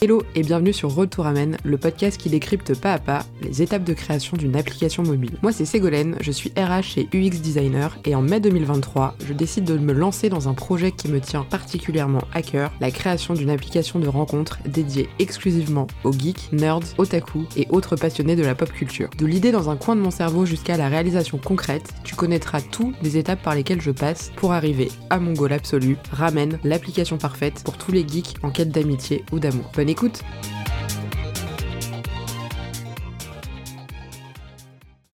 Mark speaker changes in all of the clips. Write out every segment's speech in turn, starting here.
Speaker 1: Hello et bienvenue sur Retour Amen, le podcast qui décrypte pas à pas les étapes de création d'une application mobile. Moi c'est Ségolène, je suis RH et UX designer et en mai 2023, je décide de me lancer dans un projet qui me tient particulièrement à cœur, la création d'une application de rencontre dédiée exclusivement aux geeks, nerds, otaku et autres passionnés de la pop culture. De l'idée dans un coin de mon cerveau jusqu'à la réalisation concrète, tu connaîtras toutes les étapes par lesquelles je passe pour arriver à mon goal absolu, Ramen, l'application parfaite pour tous les geeks en quête d'amitié ou d'amour écoute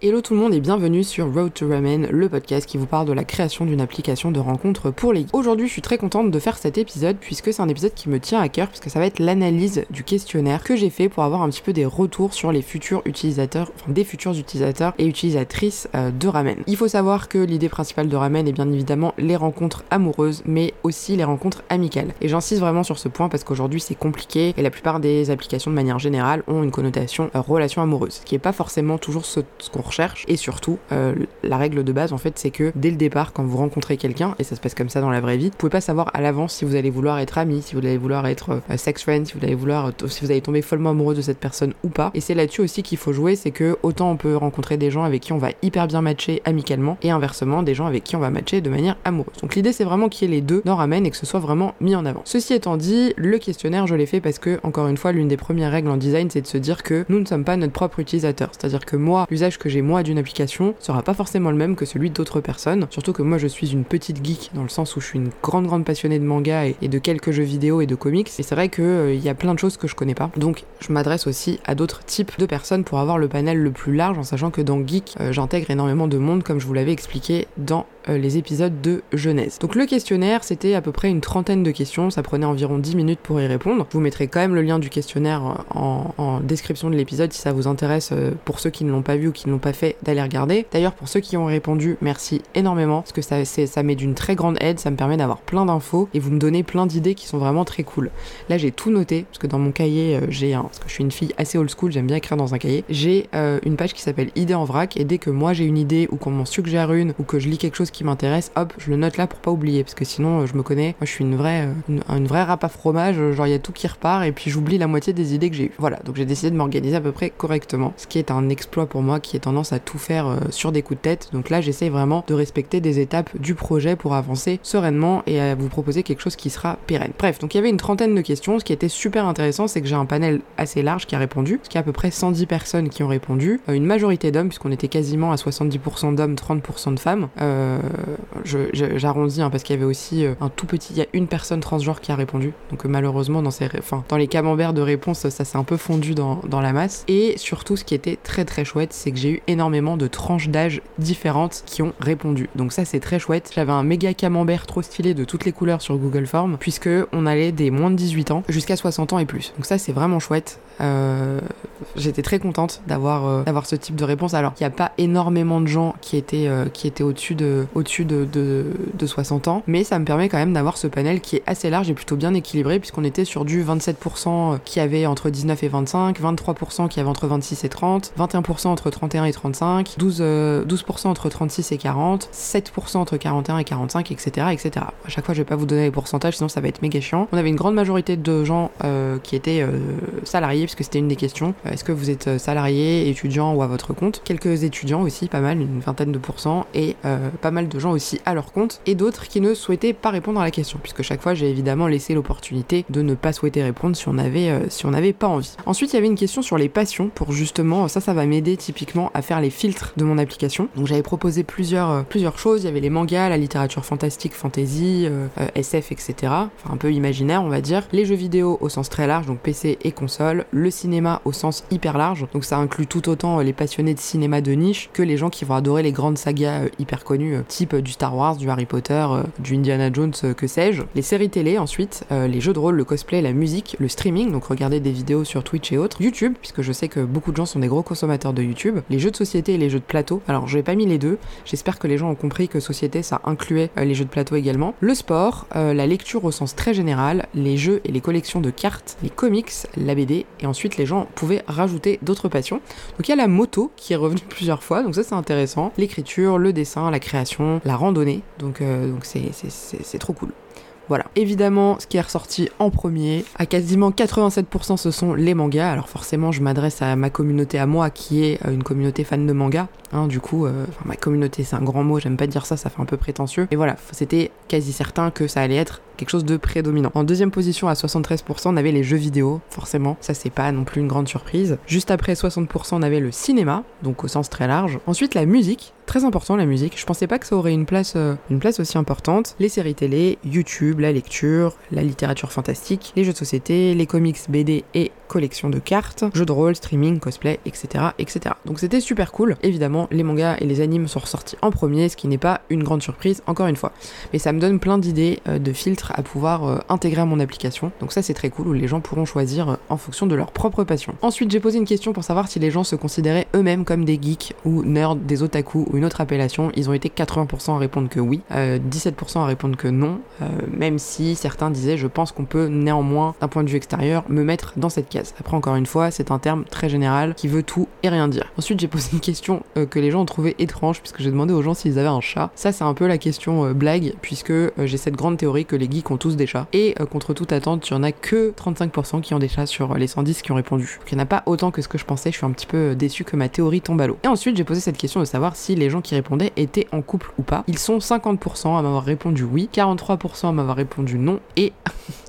Speaker 1: Hello tout le monde et bienvenue sur Road to Ramen, le podcast qui vous parle de la création d'une application de rencontre pour les Aujourd'hui, je suis très contente de faire cet épisode puisque c'est un épisode qui me tient à cœur puisque ça va être l'analyse du questionnaire que j'ai fait pour avoir un petit peu des retours sur les futurs utilisateurs, enfin des futurs utilisateurs et utilisatrices euh, de Ramen. Il faut savoir que l'idée principale de Ramen est bien évidemment les rencontres amoureuses mais aussi les rencontres amicales. Et j'insiste vraiment sur ce point parce qu'aujourd'hui c'est compliqué et la plupart des applications de manière générale ont une connotation euh, relation amoureuse, ce qui est pas forcément toujours ce qu'on et surtout, euh, la règle de base, en fait, c'est que dès le départ, quand vous rencontrez quelqu'un, et ça se passe comme ça dans la vraie vie, vous pouvez pas savoir à l'avance si vous allez vouloir être ami, si vous allez vouloir être euh, sex friend, si vous allez vouloir, euh, si vous allez tomber follement amoureux de cette personne ou pas. Et c'est là-dessus aussi qu'il faut jouer, c'est que autant on peut rencontrer des gens avec qui on va hyper bien matcher amicalement, et inversement, des gens avec qui on va matcher de manière amoureuse. Donc l'idée, c'est vraiment qu'il y ait les deux dans Ramen et que ce soit vraiment mis en avant. Ceci étant dit, le questionnaire, je l'ai fait parce que, encore une fois, l'une des premières règles en design, c'est de se dire que nous ne sommes pas notre propre utilisateur. C'est-à-dire que moi, l'usage que j'ai moi d'une application, sera pas forcément le même que celui d'autres personnes. Surtout que moi je suis une petite geek dans le sens où je suis une grande grande passionnée de manga et, de quelques jeux vidéo et de comics. Et c'est vrai qu'il euh, y a plein de choses que je connais pas. Donc je m'adresse aussi à d'autres types de personnes pour avoir le panel le plus large en sachant que dans Geek euh, j'intègre énormément de monde comme je vous l'avais expliqué dans les épisodes de Genèse. Donc le questionnaire, c'était à peu près une trentaine de questions, ça prenait environ 10 minutes pour y répondre. Vous mettrai quand même le lien du questionnaire en, en description de l'épisode si ça vous intéresse pour ceux qui ne l'ont pas vu ou qui ne l'ont pas fait d'aller regarder. D'ailleurs pour ceux qui ont répondu, merci énormément parce que ça, ça m'est d'une très grande aide, ça me permet d'avoir plein d'infos et vous me donnez plein d'idées qui sont vraiment très cool. Là j'ai tout noté parce que dans mon cahier euh, j'ai un, parce que je suis une fille assez old school, j'aime bien écrire dans un cahier, j'ai euh, une page qui s'appelle idées en vrac et dès que moi j'ai une idée ou qu'on m'en suggère une ou que je lis quelque chose qui m'intéresse, hop, je le note là pour pas oublier parce que sinon euh, je me connais, moi je suis une vraie, une, vraie rap à fromage, genre il y a tout qui repart et puis j'oublie la moitié des idées que j'ai eues. Voilà, donc j'ai décidé de m'organiser à peu près correctement, ce qui est un exploit pour moi qui est tendance à tout faire sur des coups de tête. Donc là, j'essaye vraiment de respecter des étapes du projet pour avancer sereinement et à vous proposer quelque chose qui sera pérenne. Bref, donc il y avait une trentaine de questions. Ce qui était super intéressant, c'est que j'ai un panel assez large qui a répondu, ce qui est à peu près 110 personnes qui ont répondu, euh, une majorité d'hommes, puisqu'on était quasiment à 70% d'hommes, 30% de femmes. Euh, J'arrondis hein, parce qu'il y avait aussi euh, un tout petit, il y a une personne transgenre qui a répondu. Donc euh, malheureusement, dans, ces, dans les camemberts de réponse, ça s'est un peu fondu dans, la masse. Et surtout, ce qui était très très chouette, c'est que j'ai eu énormément de tranches d'âge différentes qui ont répondu. Donc ça c'est très chouette. J'avais un méga camembert trop stylé de toutes les couleurs sur Google Form puisque on allait des moins de 18 ans jusqu'à 60 ans et plus. Donc ça c'est vraiment chouette. Euh, j'étais très contente d'avoir euh, ce type de réponse. Alors, il n'y a pas énormément de gens euh, qui étaient au-dessus de au-dessus de, de, de, 60 ans, mais ça me permet quand même d'avoir ce panel qui est assez large et plutôt bien équilibré puisqu'on était sur du 27% qui avait entre 19 et 25, 23% qui avait entre 26 et 30, 21% entre 31 et 35, 12 12% entre 36 et 40, 7% entre 41 et 45, etc., etc. À chaque fois, je vais pas vous donner les pourcentages, sinon ça va être méga chiant. On avait une grande majorité de gens qui étaient salariés puisque c'était une des questions. Euh, est-ce que vous êtes euh, salarié, étudiant ou à votre compte? Quelques étudiants aussi, pas mal, une vingtaine de pourcents, et euh, pas mal de gens aussi à leur compte, et d'autres qui ne souhaitaient pas répondre à la question, puisque chaque fois j'ai évidemment laissé l'opportunité de ne pas souhaiter répondre si on avait, on n'avait pas envie. Ensuite, il y avait une question sur les passions, pour justement, ça, ça va m'aider typiquement à faire les filtres de mon application. Donc j'avais proposé plusieurs, plusieurs choses, il y avait les mangas, la littérature fantastique, fantasy, SF, etc. Enfin un peu imaginaire, on va dire. Les jeux vidéo au sens très large, donc PC et console, le cinéma au sens hyper large, donc ça inclut tout autant euh, les passionnés de cinéma de niche que les gens qui vont adorer les grandes sagas euh, hyper connues, euh, type du Star Wars, du Harry Potter, du Indiana Jones, que sais-je. Les séries télé ensuite, les jeux de rôle, le cosplay, la musique, le streaming, donc regarder des vidéos sur Twitch et autres, YouTube, puisque je sais que beaucoup de gens sont des gros consommateurs de YouTube, les jeux de société et les jeux de plateau. Alors je n'ai pas mis les deux, j'espère que les gens ont compris que société ça incluait les jeux de plateau également. Le sport, la lecture au sens très général, les jeux et les collections de cartes, les comics, la BD et ensuite les gens pouvaient rajouter d'autres passions. Donc il y a la moto qui est revenue plusieurs fois, donc ça c'est intéressant. L'écriture, le dessin, la création, la randonnée, donc euh, c'est trop cool. Voilà. Évidemment, ce qui est ressorti en premier, à quasiment 87%, ce sont les mangas. Alors forcément, je m'adresse à ma communauté à moi, qui est euh, une communauté fan de manga. Hein, du coup, euh, ma communauté, c'est un grand mot, j'aime pas dire ça, ça fait un peu prétentieux. Et voilà, c'était quasi certain que ça allait être quelque chose de prédominant. En deuxième position, à 73%, on avait les jeux vidéo, forcément. Ça, c'est pas non plus une grande surprise. Juste après 60%, on avait le cinéma, donc au sens très large. Ensuite, la musique, très important la musique. Je pensais pas que ça aurait une place, euh, une place aussi importante. Les séries télé, YouTube, la lecture, la littérature fantastique, les jeux de société, les comics, BD et collections de cartes, jeux de rôle, streaming, cosplay, etc. etc. Donc c'était super cool. Évidemment, les mangas et les animes sont ressortis en premier, ce qui n'est pas une grande surprise, encore une fois. Mais ça me donne plein d'idées euh, de filtres à pouvoir euh, intégrer à mon application. Donc ça c'est très cool où les gens pourront choisir en fonction de leur propre passion. Ensuite, j'ai posé une question pour savoir si les gens se considéraient eux-mêmes comme des geeks ou nerds, des otaku une autre appellation, ils ont été 80% à répondre que oui, 17% euh, à répondre que non, euh, même si certains disaient je pense qu'on peut néanmoins, d'un point de vue extérieur, me mettre dans cette case. Après, encore une fois, c'est un terme très général qui veut tout et rien dire. Ensuite, j'ai posé une question euh, que les gens ont trouvé étrange, puisque j'ai demandé aux gens s'ils avaient un chat. Ça, c'est un peu la question blague, puisque j'ai cette grande théorie que les geeks ont tous des chats. Et contre toute attente, il y en a que 35% qui ont des chats sur les 110 qui ont répondu. Donc il n'y en a pas autant que ce que je pensais, je suis un petit peu déçu que ma théorie tombe à l'eau. Et ensuite, j'ai posé cette question de savoir si les gens qui répondaient étaient en couple ou pas. Ils sont 50% à m'avoir répondu oui, 43% à m'avoir répondu non et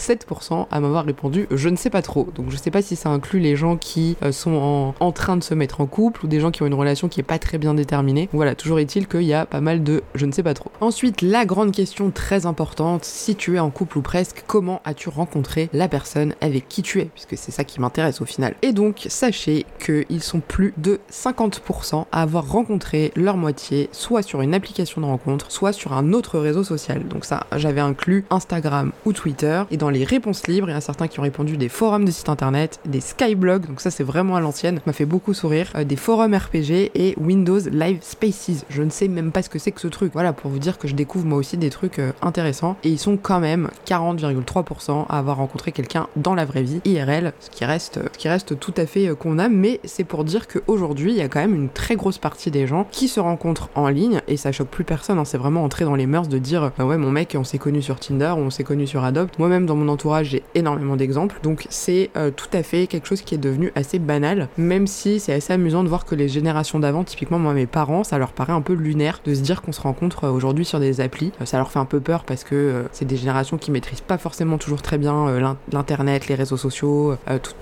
Speaker 1: 7% à m'avoir répondu je ne sais pas trop. Donc je sais pas si ça inclut les gens qui euh, sont en, train de se mettre en couple ou des gens qui ont une relation qui est pas très bien déterminée. Voilà, toujours est-il qu'il y a pas mal de je ne sais pas trop. Ensuite, la grande question très importante, si tu es en couple ou presque, comment as-tu rencontré la personne avec qui tu es? Puisque c'est ça qui m'intéresse au final. Et donc, sachez qu'ils sont plus de 50% à avoir rencontré leur moitié, soit sur une application de rencontre, soit sur un autre réseau social. Donc ça, j'avais inclus Instagram ou Twitter. Et dans les réponses libres, il y a certains qui ont répondu des forums de sites internet, des skyblogs, donc ça c'est vraiment à l'ancienne, m'a fait beaucoup sourire, euh, des forums RPG et Windows Live Spaces. Je ne sais même pas ce que c'est que ce truc. Voilà, pour vous dire que je découvre moi aussi des trucs euh, intéressants. Et ils sont quand même 40,3% à avoir rencontré quelqu'un dans la vraie vie, IRL, ce qui reste, ce qui reste tout à fait qu'on euh, a, mais c'est pour dire qu'aujourd'hui, il y a quand même une très grosse partie des gens qui se rencontrent en ligne, et ça choque plus personne, hein. c'est vraiment entrer dans les mœurs de dire, ouais, mon mec, on s'est connu sur Tinder, on s'est connu sur Adopt. Moi-même, dans mon entourage, j'ai énormément d'exemples. Donc c'est euh, tout à fait quelque chose qui est devenu assez banal, même si c'est assez amusant de voir que les générations d'avant, typiquement moi mes parents, ça leur paraît un peu lunaire de se dire qu'on se rencontre euh, aujourd'hui sur des applis. Euh, ça leur fait un peu peur parce que c'est des générations qui maîtrisent pas forcément toujours très bien l'internet, les réseaux sociaux,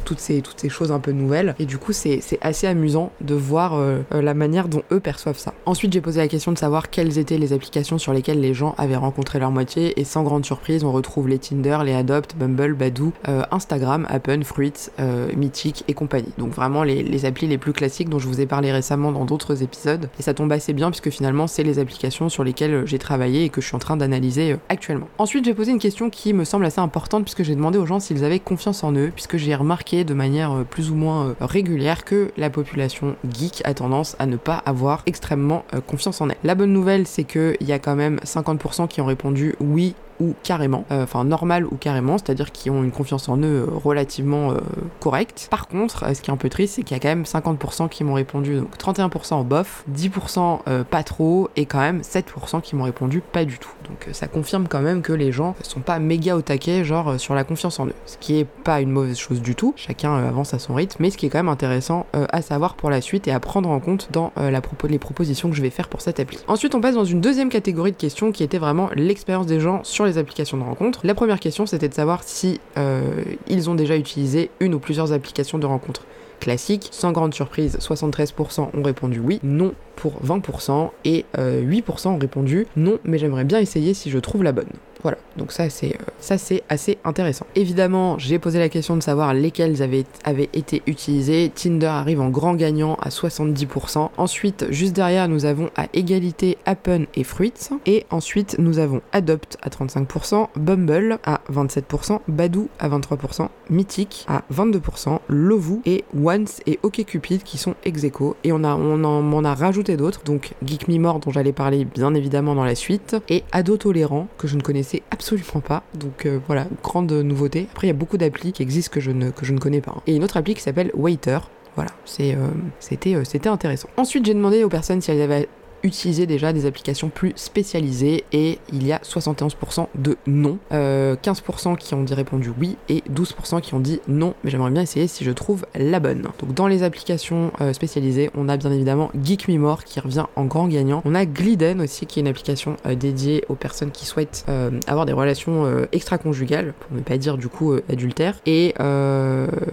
Speaker 1: toutes ces toutes ces choses un peu nouvelles. Et du coup c'est assez amusant de voir la manière dont eux perçoivent ça. Ensuite j'ai posé la question de savoir quelles étaient les applications sur lesquelles les gens avaient rencontré leur moitié et sans grande surprise on retrouve les Tinder, les Adopt, Bumble, Badoo, euh, Instagram, Appen, Fruits, euh, Mythic et compagnie. Donc vraiment les, applis les plus classiques dont je vous ai parlé récemment dans d'autres épisodes. Et ça tombe assez bien puisque finalement c'est les applications sur lesquelles j'ai travaillé et que je suis en train d'analyser euh, actuellement. Ensuite j'ai posé une question qui me semble assez importante puisque j'ai demandé aux gens s'ils avaient confiance en eux puisque j'ai remarqué de manière plus ou moins régulière que la population geek a tendance à ne pas avoir extrêmement confiance en elle. La bonne nouvelle c'est qu'il y a quand même 50% qui ont répondu oui ou carrément, euh, enfin normal ou carrément, c'est-à-dire qui ont une confiance en eux euh, relativement euh, correcte. Par contre, ce qui est un peu triste, c'est qu'il y a quand même 50% qui m'ont répondu, donc 31% en bof, 10% pas trop, et quand même 7% qui m'ont répondu pas du tout. Donc ça confirme quand même que les gens sont pas méga au taquet, genre sur la confiance en eux. Ce qui est pas une mauvaise chose du tout, chacun avance à son rythme, mais ce qui est quand même intéressant à savoir pour la suite et à prendre en compte dans la les propositions que je vais faire pour cette appli. Ensuite, on passe dans une deuxième catégorie de questions qui était vraiment l'expérience des gens sur applications de rencontre. La première question, c'était de savoir si euh, ils ont déjà utilisé une ou plusieurs applications de rencontre classiques. Sans grande surprise, 73% ont répondu oui, non pour 20% et 8% euh, ont répondu non, mais j'aimerais bien essayer si je trouve la bonne. Voilà, donc ça c'est euh, ça c'est assez intéressant. Évidemment, j'ai posé la question de savoir lesquels avaient, avaient été utilisés. Tinder arrive en grand gagnant à 70%. Ensuite, juste derrière, nous avons à égalité Appen et Fruits. Et ensuite, nous avons Adopt à 35%, Bumble à 27%, Badoo à 23%, Mythic à 22%, Lovoo et Once et OkCupid qui sont ex. Et on, a, on en, a rajouté d'autres, donc Geek Me dont j'allais parler bien évidemment dans la suite, et Ado Tolérant que je ne connaissais absolument pas. Donc euh, voilà, grande nouveauté. Après, il y a beaucoup d'applis qui existent que je ne, que je ne connais pas. Et une autre appli qui s'appelle Waiter. Voilà, euh, c'était, euh, c'était intéressant. Ensuite, j'ai demandé aux personnes si elles avaient utilisé déjà des applications plus spécialisées et il y a 71% de non, 15% qui ont dit répondu oui et 12% qui ont dit non, mais j'aimerais bien essayer si je trouve la bonne. Donc dans les applications spécialisées, on a bien évidemment Geek Me More qui revient en grand gagnant. On a Gliden aussi qui est une application dédiée aux personnes qui souhaitent avoir des relations extra-conjugales, pour ne pas dire du coup adultère. Et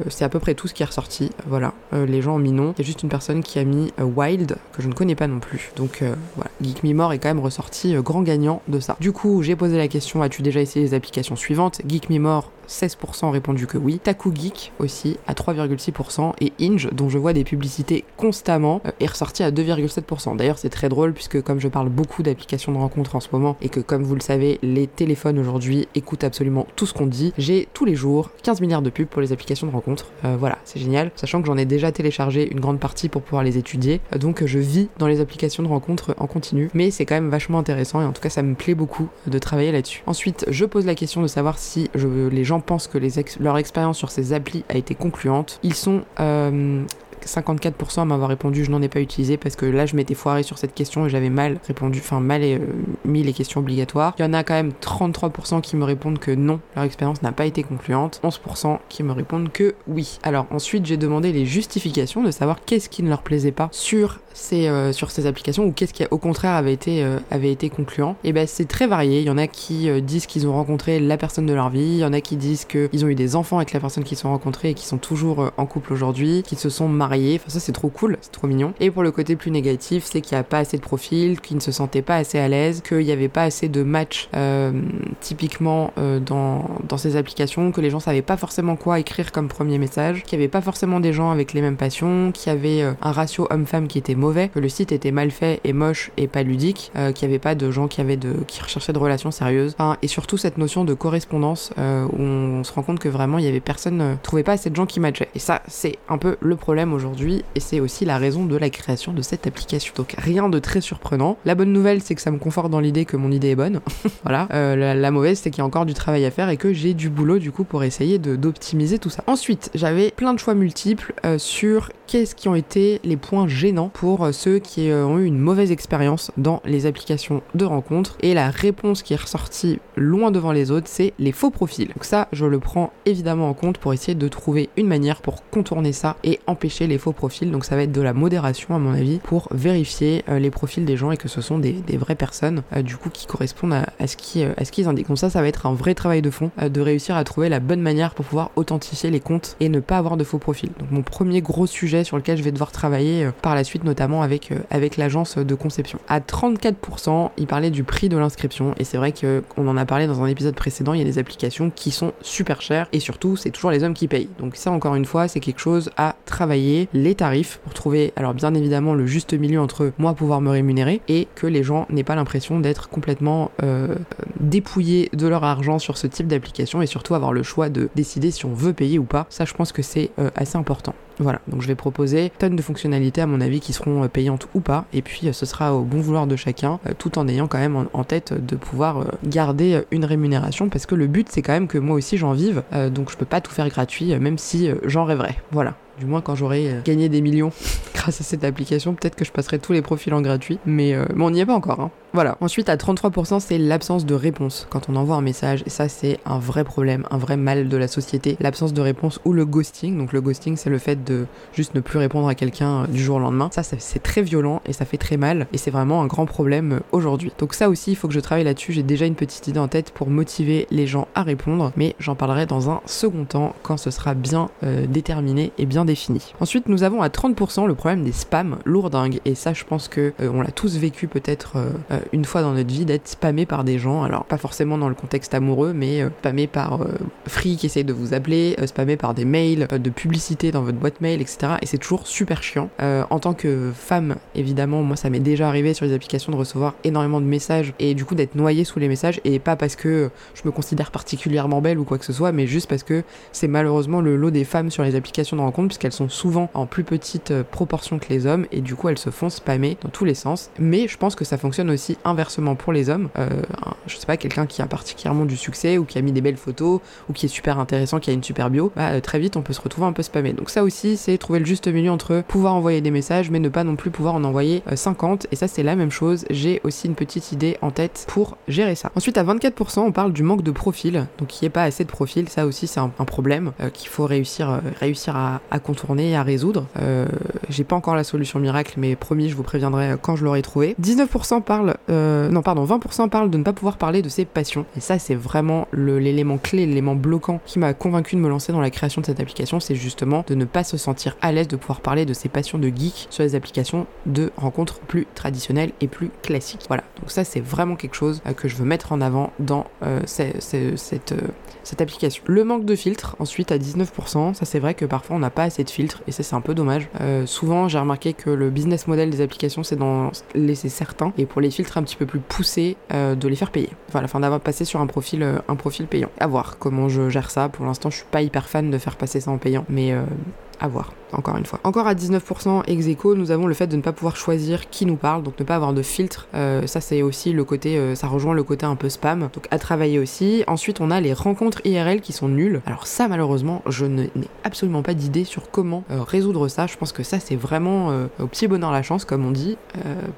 Speaker 1: c'est à peu près tout ce qui est ressorti. Voilà, les gens ont mis non. Il y a juste une personne qui a mis Wild, que je ne connais pas non plus. Donc voilà, Geek Me More est quand même ressorti grand gagnant de ça. Du coup, j'ai posé la question as-tu déjà essayé les applications suivantes? Geek Me More 16% ont répondu que oui. Taku Geek aussi à 3,6% et Inge, dont je vois des publicités constamment, euh, est ressorti à 2,7%. D'ailleurs, c'est très drôle puisque comme je parle beaucoup d'applications de rencontres en ce moment et que comme vous le savez, les téléphones aujourd'hui écoutent absolument tout ce qu'on dit, j'ai tous les jours 15 milliards de pubs pour les applications de rencontres. Euh, voilà, c'est génial. Sachant que j'en ai déjà téléchargé une grande partie pour pouvoir les étudier. Euh, donc je vis dans les applications de rencontres en continu. Mais c'est quand même vachement intéressant et en tout cas ça me plaît beaucoup de travailler là-dessus. Ensuite, je pose la question de savoir si je, les gens pensent que leur expérience sur ces applis a été concluante. Ils sont euh, 54% à m'avoir répondu je n'en ai pas utilisé parce que là je m'étais foiré sur cette question et j'avais mal répondu, enfin mal euh, mis les questions obligatoires. Il y en a quand même 33% qui me répondent que non, leur expérience n'a pas été concluante. 11% qui me répondent que oui. Alors ensuite j'ai demandé les justifications de savoir qu'est-ce qui ne leur plaisait pas sur ces, euh, sur ces applications ou qu'est-ce qui au contraire avait été, euh, avait été concluant. Et ben c'est très varié. Il y en a qui disent qu'ils ont rencontré la personne de leur vie, il y en a qui disent qu'ils ont eu des enfants avec la personne qu'ils sont rencontrés et qui sont toujours en couple aujourd'hui, qui se sont mariés Enfin, ça, c'est trop cool, c'est trop mignon. Et pour le côté plus négatif, c'est qu'il n'y a pas assez de profils, qu'ils ne se sentaient pas assez à l'aise, qu'il n'y avait pas assez de matchs euh, typiquement euh, dans, dans ces applications, que les gens savaient pas forcément quoi écrire comme premier message, qu'il n'y avait pas forcément des gens avec les mêmes passions, qu'il y avait euh, un ratio homme-femme qui était mauvais, que le site était mal fait et moche et pas ludique, qu'il n'y avait pas de gens qui avaient de qui recherchaient de relations sérieuses. et surtout cette notion de correspondance où on se rend compte que vraiment il y avait personne, trouvait pas assez de gens qui matchaient. Et ça, c'est un peu le problème aujourd'hui et c'est aussi la raison de la création de cette application. Donc rien de très surprenant. La bonne nouvelle c'est que ça me conforte dans l'idée que mon idée est bonne. voilà. Euh, la, mauvaise c'est qu'il y a encore du travail à faire et que j'ai du boulot du coup pour essayer d'optimiser tout ça. Ensuite j'avais plein de choix multiples euh, sur qu'est-ce qui ont été les points gênants pour euh, ceux qui ont eu une mauvaise expérience dans les applications de rencontres et la réponse qui est ressortie loin devant les autres c'est les faux profils. Donc ça je le prends évidemment en compte pour essayer de trouver une manière pour contourner ça et empêcher les faux profils. Donc ça va être de la modération à mon avis pour vérifier euh, les profils des gens et que ce sont des, vraies personnes euh, du coup qui correspondent à, ce qui, euh, à ce qu'ils indiquent. Donc ça, ça va être un vrai travail de fond de réussir à trouver la bonne manière pour pouvoir authentifier les comptes et ne pas avoir de faux profils. Donc mon premier gros sujet sur lequel je vais devoir travailler par la suite, notamment avec, avec l'agence de conception. À 34%, il parlait du prix de l'inscription et c'est vrai qu'on en a parlé dans un épisode précédent, il y a des applications qui sont super chères et surtout c'est toujours les hommes qui payent. Donc ça encore une fois, c'est quelque chose à travailler les tarifs pour trouver, alors bien évidemment, le juste milieu entre moi pouvoir me rémunérer et que les gens n'aient pas l'impression d'être complètement euh, dépouillés de leur argent sur ce type d'application et surtout avoir le choix de décider si on veut payer ou pas. Ça, je pense que c'est euh, assez important. Voilà, donc je vais proposer tonnes de fonctionnalités à mon avis qui seront euh, payantes ou pas, et puis ce sera au bon vouloir de chacun, tout en ayant quand même en, tête de pouvoir garder une rémunération, parce que le but c'est quand même que moi aussi j'en vive, donc je peux pas tout faire gratuit, même si j'en rêverais. Voilà. Du moins quand j'aurai euh, gagné des millions grâce à cette application, peut-être que je passerai tous les profils en gratuit. Mais, euh, on n'y est pas encore. Hein. Voilà. Ensuite, à 33%, c'est l'absence de réponse quand on envoie un message. Ça, c'est un vrai problème, un vrai mal de la société. L'absence de réponse ou le ghosting. Donc le ghosting, c'est le fait de juste ne plus répondre à quelqu'un euh, du jour au lendemain. Ça, c'est très violent et ça fait très mal. Et c'est vraiment un grand problème aujourd'hui. Donc ça aussi, il faut que je travaille là-dessus. J'ai déjà une petite idée en tête pour motiver les gens à répondre. Mais j'en parlerai dans un second temps quand ce sera bien déterminé et bien défini. Ensuite, nous avons à 30% le problème des spams lourdingues. Et ça, je pense que euh, on l'a tous vécu peut-être euh, euh, une fois dans notre vie d'être spammé par des gens. Alors, pas forcément dans le contexte amoureux, mais spammé par Free qui essaye de vous appeler, spammé par des mails de publicité dans votre boîte mail, etc. Et c'est toujours super chiant. en tant que femme, évidemment, moi, ça m'est déjà arrivé sur les applications de recevoir énormément de messages et du coup d'être noyée sous les messages. Et pas parce que je me considère particulièrement belle ou quoi que ce soit, mais juste parce que c'est malheureusement le lot des femmes sur les applications de rencontre puisqu'elles sont souvent en plus petite euh, proportion que les hommes et du coup elles se font spammer dans tous les sens. Mais je pense que ça fonctionne aussi inversement pour les hommes. Euh, je sais pas, quelqu'un qui a particulièrement du succès ou qui a mis des belles photos ou qui est super intéressant, qui a une super bio, bah, euh, très vite on peut se retrouver un peu spammé. Donc ça aussi, c'est trouver le juste milieu entre pouvoir envoyer des messages mais ne pas non plus pouvoir en envoyer 50. Et ça, c'est la même chose. J'ai aussi une petite idée en tête pour gérer ça. Ensuite, à 24%, on parle du manque de profil. Donc il n'y a pas assez de profil. Ça aussi, c'est un, problème qu'il faut réussir, réussir à, à, contourner et à résoudre. J'ai pas encore la solution miracle, mais promis, je vous préviendrai quand je l'aurai trouvé. 19% parlent, euh, non pardon, 20% parlent de ne pas pouvoir parler de ses passions. Et ça, c'est vraiment l'élément clé, l'élément bloquant qui m'a convaincu de me lancer dans la création de cette application, c'est justement de ne pas se sentir à l'aise de pouvoir parler de ses passions de geek sur les applications de rencontres plus traditionnelles et plus classiques. Voilà, donc ça, c'est vraiment quelque chose euh, que je veux mettre en avant dans euh, cette, cette application. Le manque de filtres, ensuite à 19%, ça c'est vrai que parfois on n'a pas assez de filtres et ça c'est un peu dommage. souvent, j'ai remarqué que le business model des applications, c'est d'en laisser certains et pour les filtres un petit peu plus poussés, euh, de les faire payer. Enfin, d'avoir passé sur un profil, euh, un profil payant. À voir comment je gère ça. Pour l'instant, je suis pas hyper fan de faire passer ça en payant, mais euh, à voir encore une fois. Encore à 19% ex aequo, nous avons le fait de ne pas pouvoir choisir qui nous parle, donc ne pas avoir de filtre. Euh, ça, c'est aussi le côté, euh, ça rejoint le côté un peu spam, donc à travailler aussi. Ensuite, on a les rencontres IRL qui sont nulles. Alors ça, malheureusement, je n'ai absolument pas d'idée sur comment euh, résoudre ça. Je pense que ça, c'est vraiment au petit bonheur la chance, comme on dit.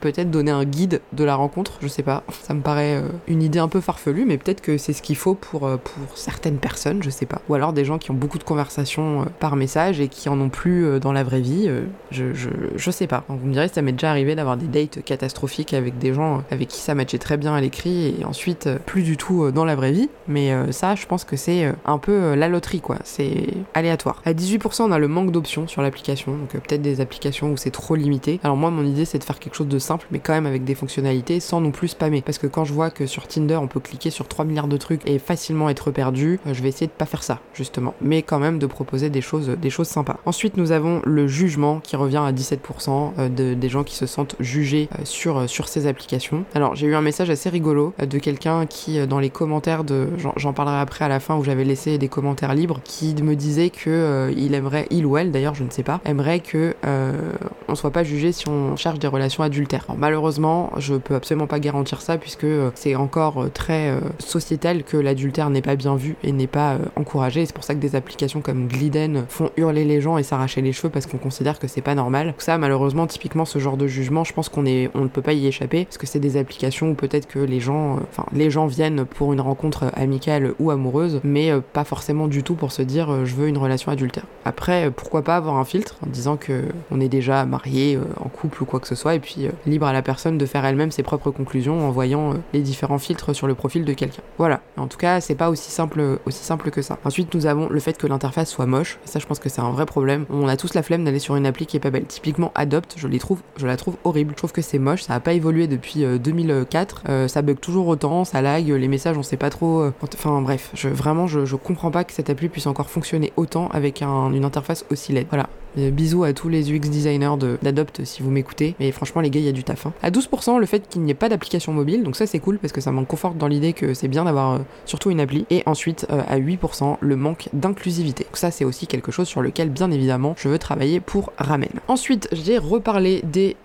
Speaker 1: peut-être donner un guide de la rencontre, je sais pas. Ça me paraît une idée un peu farfelue, mais peut-être que c'est ce qu'il faut pour, pour certaines personnes, je sais pas. Ou alors des gens qui ont beaucoup de conversations par message et qui en ont plus euh, dans la vraie vie, euh, je, je, je, sais pas. vous me direz, ça m'est déjà arrivé d'avoir des dates catastrophiques avec des gens avec qui ça matchait très bien à l'écrit et ensuite euh, plus du tout dans la vraie vie. Mais ça, je pense que c'est un peu la loterie, quoi. C'est aléatoire. À 18%, on a le manque d'options sur l'application, donc peut-être des applications où c'est trop limité. Alors moi, mon idée, c'est de faire quelque chose de simple, mais quand même avec des fonctionnalités sans non plus spammer. Parce que quand je vois que sur Tinder, on peut cliquer sur 3 milliards de trucs et facilement être perdu, je vais essayer de pas faire ça, justement. Mais quand même de proposer des choses, des choses sympas. Ensuite, nous avons le jugement qui revient à 17% euh, de, des gens qui se sentent jugés euh, sur, euh, sur ces applications. Alors j'ai eu un message assez rigolo de quelqu'un qui dans les commentaires de j'en parlerai après à la fin où j'avais laissé des commentaires libres qui me disait que il aimerait il ou elle d'ailleurs je ne sais pas aimerait que on soit pas jugé si on cherche des relations adultères. malheureusement je peux absolument pas garantir ça puisque c'est encore très sociétal que l'adultère n'est pas bien vu et n'est pas encouragé. C'est pour ça que des applications comme Gliden font hurler les gens et s'arracher les cheveux parce qu'on considère que c'est pas normal. ça, malheureusement, typiquement, ce genre de jugement, je pense qu'on est, on ne peut pas y échapper parce que c'est des applications où peut-être que les gens, euh, enfin, les gens viennent pour une rencontre amicale ou amoureuse, mais euh, pas forcément du tout pour se dire euh, je veux une relation adultère. Après, pourquoi pas avoir un filtre en disant que on est déjà marié, en couple ou quoi que ce soit, et puis libre à la personne de faire elle-même ses propres conclusions en voyant les différents filtres sur le profil de quelqu'un. Voilà. En tout cas, c'est pas aussi simple, aussi simple que ça. Ensuite, nous avons le fait que l'interface soit moche. ça, je pense que c'est un vrai problème. On a tous la flemme d'aller sur une appli qui est pas belle. Typiquement Adopt, je la trouve horrible. Je trouve que c'est moche, ça a pas évolué depuis 2004, euh, euh, ça bug toujours autant, ça lag, les messages on sait pas trop. Euh, enfin bref, vraiment je, je, comprends pas que cette appli puisse encore fonctionner autant avec une interface aussi laide. Voilà. Bisous à tous les UX designers d'Adopt si vous m'écoutez. Mais franchement les gars, il y a du taf. Hein. À 12%, le fait qu'il n'y ait pas d'application mobile, donc ça c'est cool parce que ça m'en conforte dans l'idée que c'est bien d'avoir surtout une appli. Et ensuite à 8%, le manque d'inclusivité. Donc ça c'est aussi quelque chose sur lequel bien évidemment je veux travailler pour Ramen. Ensuite, j'ai reparlé des,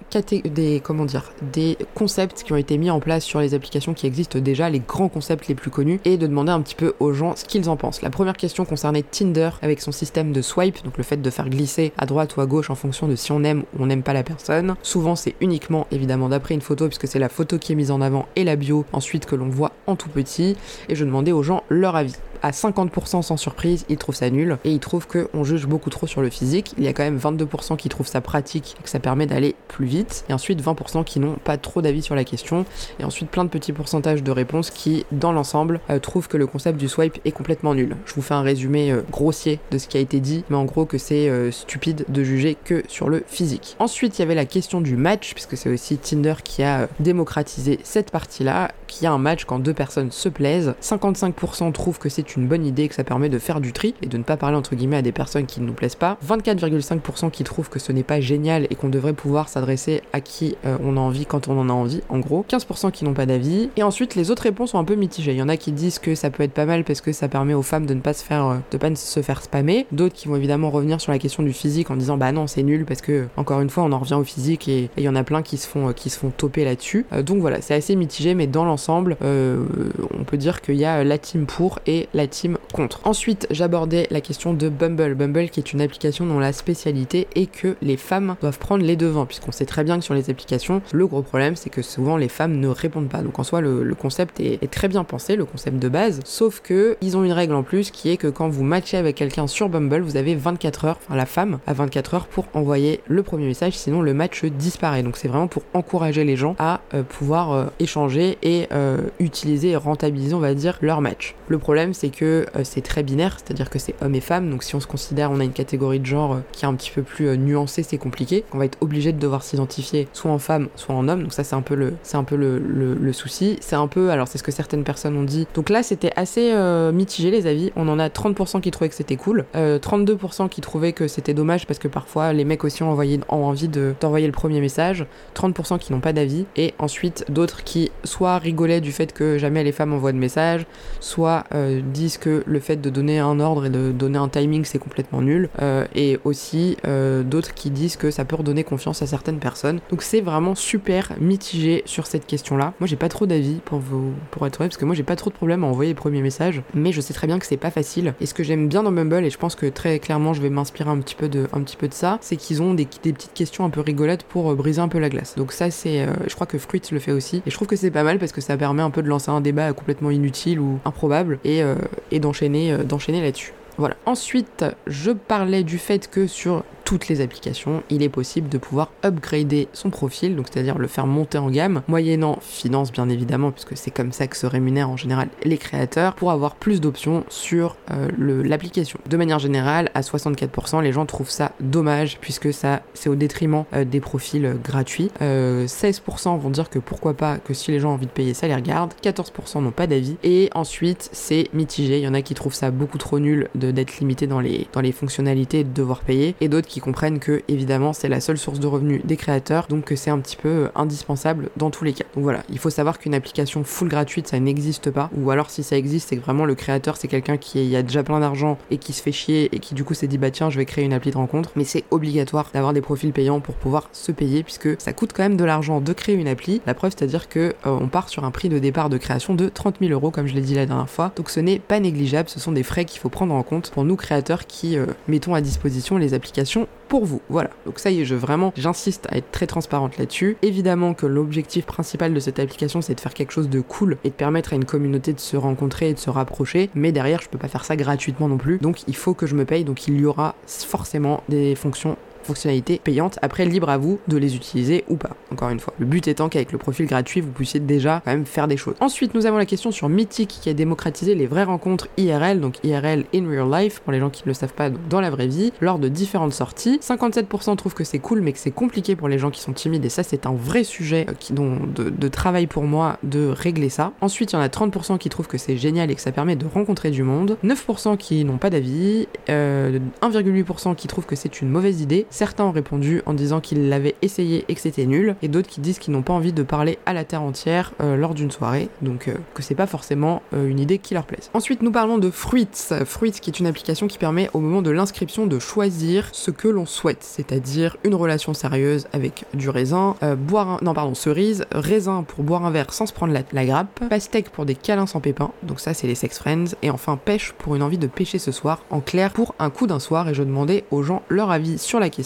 Speaker 1: des, comment dire, des concepts qui ont été mis en place sur les applications qui existent déjà, les grands concepts les plus connus, et de demander un petit peu aux gens ce qu'ils en pensent. La première question concernait Tinder avec son système de swipe, donc le fait de faire glisser à droite ou à gauche en fonction de si on aime ou on n'aime pas la personne. Souvent, c'est uniquement évidemment d'après une photo, puisque c'est la photo qui est mise en avant et la bio ensuite que l'on voit en tout petit. Et je demandais aux gens leur avis à 50% sans surprise, ils trouvent ça nul et ils trouvent qu'on juge beaucoup trop sur le physique. Il y a quand même 22% qui trouvent ça pratique et que ça permet d'aller plus vite. Et ensuite 20% qui n'ont pas trop d'avis sur la question. Et ensuite plein de petits pourcentages de réponses qui, dans l'ensemble, euh, trouvent que le concept du swipe est complètement nul. Je vous fais un résumé euh, grossier de ce qui a été dit, mais en gros que c'est euh, stupide de juger que sur le physique. Ensuite, il y avait la question du match, puisque c'est aussi Tinder qui a démocratisé cette partie-là, qui a un match quand deux personnes se plaisent. 55% trouvent que c'est une bonne idée, que ça permet de faire du tri et de ne pas parler entre guillemets à des personnes qui ne nous plaisent pas. 24,5% qui trouvent que ce n'est pas génial et qu'on devrait pouvoir s'adresser à qui euh, on a envie quand on en a envie, en gros. 15% qui n'ont pas d'avis. Et ensuite, les autres réponses sont un peu mitigées. Il y en a qui disent que ça peut être pas mal parce que ça permet aux femmes de ne pas se faire, euh, de pas se faire spammer. D'autres qui vont évidemment revenir sur la question du physique en disant bah non, c'est nul parce que encore une fois, on en revient au physique et il y en a plein qui se font, euh, qui se font toper là-dessus. donc voilà, c'est assez mitigé, mais dans l'ensemble, on peut dire qu'il y a la team pour et la team contre. Ensuite, j'abordais la question de Bumble. Bumble qui est une application dont la spécialité est que les femmes doivent prendre les devants, puisqu'on sait très bien que sur les applications, le gros problème c'est que souvent les femmes ne répondent pas. Donc en soi, le, concept est, très bien pensé, le concept de base, sauf que ils ont une règle en plus qui est que quand vous matchez avec quelqu'un sur Bumble, vous avez 24 heures, enfin la femme a 24 heures pour envoyer le premier message, sinon le match disparaît. Donc c'est vraiment pour encourager les gens à euh, pouvoir euh, échanger et euh, utiliser et rentabiliser, on va dire, leur match. Le problème c'est que c'est très binaire, c'est-à-dire que c'est homme et femme, donc si on se considère, on a une catégorie de genre qui est un petit peu plus nuancée, c'est compliqué. On va être obligé de devoir s'identifier soit en femme, soit en homme. Donc ça c'est un peu le, c'est un peu le, le, souci. C'est un peu, alors c'est ce que certaines personnes ont dit. Donc là c'était assez euh, mitigé les avis. On en a 30% qui trouvaient que c'était cool, 32% euh, qui trouvaient que c'était dommage parce que parfois les mecs aussi ont, envie de d'envoyer le premier message, 30% qui n'ont pas d'avis et ensuite d'autres qui soit rigolaient du fait que jamais les femmes envoient de messages, soit euh, disent que le fait de donner un ordre et de donner un timing c'est complètement nul et aussi d'autres qui disent que ça peut redonner confiance à certaines personnes. Donc c'est vraiment super mitigé sur cette question-là. Moi j'ai pas trop d'avis pour vous pour être honnête parce que moi j'ai pas trop de problème à envoyer les premiers messages, mais je sais très bien que c'est pas facile. Et ce que j'aime bien dans Mumble et je pense que très clairement je vais m'inspirer un petit peu de un petit peu de ça, c'est qu'ils ont des, petites questions un peu rigolotes pour euh, briser un peu la glace. Donc ça c'est euh, je crois que Fruits le fait aussi et je trouve que c'est pas mal parce que ça permet un peu de lancer un débat complètement inutile ou improbable et, euh, et d'enchaîner d'enchaîner là-dessus. Voilà. Ensuite, je parlais du fait que sur toutes les applications, il est possible de pouvoir upgrader son profil, donc c'est-à-dire le faire monter en gamme, moyennant finance bien évidemment, puisque c'est comme ça que se rémunèrent en général les créateurs, pour avoir plus d'options sur euh, l'application. De manière générale, à 64%, les gens trouvent ça dommage, puisque ça c'est au détriment euh, des profils euh, gratuits. 16% vont dire que pourquoi pas, que si les gens ont envie de payer, ça les regarde. 14% n'ont pas d'avis. Et ensuite, c'est mitigé. Il y en a qui trouvent ça beaucoup trop nul d'être limité dans les, dans les fonctionnalités et de devoir payer, et d'autres qui comprennent que évidemment c'est la seule source de revenus des créateurs, donc que c'est un petit peu euh, indispensable dans tous les cas. Donc voilà, il faut savoir qu'une application full gratuite ça n'existe pas, ou alors si ça existe c'est que vraiment le créateur c'est quelqu'un qui a déjà plein d'argent et qui se fait chier et qui du coup s'est dit bah tiens je vais créer une appli de rencontre, mais c'est obligatoire d'avoir des profils payants pour pouvoir se payer puisque ça coûte quand même de l'argent de créer une appli. La preuve c'est à dire que euh, on part sur un prix de départ de création de 30 000 euros comme je l'ai dit la dernière fois, donc ce n'est pas négligeable, ce sont des frais qu'il faut prendre en compte pour nous créateurs qui euh, mettons à disposition les applications pour vous. Voilà. Donc ça y est, je vraiment, j'insiste à être très transparente là-dessus. Évidemment que l'objectif principal de cette application, c'est de faire quelque chose de cool et de permettre à une communauté de se rencontrer et de se rapprocher. Mais derrière, je peux pas faire ça gratuitement non plus. Donc il faut que je me paye. Donc il y aura forcément des fonctions fonctionnalités payantes. Après, libre à vous de les utiliser ou pas, encore une fois. Le but étant qu'avec le profil gratuit, vous puissiez déjà quand même faire des choses. Ensuite, nous avons la question sur Mythic qui a démocratisé les vraies rencontres IRL, donc IRL in real life, pour les gens qui ne le savent pas, dans la vraie vie, lors de différentes sorties. 57% trouvent que c'est cool, mais que c'est compliqué pour les gens qui sont timides, et ça, c'est un vrai sujet euh, qui, dont, de, travail pour moi de régler ça. Ensuite, il y en a 30% qui trouvent que c'est génial et que ça permet de rencontrer du monde. 9% qui n'ont pas d'avis. 1,8% euh, qui trouvent que c'est une mauvaise idée. Certains ont répondu en disant qu'ils l'avaient essayé et que c'était nul, et d'autres qui disent qu'ils n'ont pas envie de parler à la terre entière euh, lors d'une soirée, donc euh, que c'est pas forcément euh, une idée qui leur plaise. Ensuite, nous parlons de Fruits. Fruits qui est une application qui permet au moment de l'inscription de choisir ce que l'on souhaite, c'est-à-dire une relation sérieuse avec du raisin, boire un... non pardon, cerise, raisin pour boire un verre sans se prendre la, la grappe, pastèque pour des câlins sans pépins, donc ça c'est les sex friends, et enfin pêche pour une envie de pêcher ce soir, en clair pour un coup d'un soir, et je demandais aux gens leur avis sur la question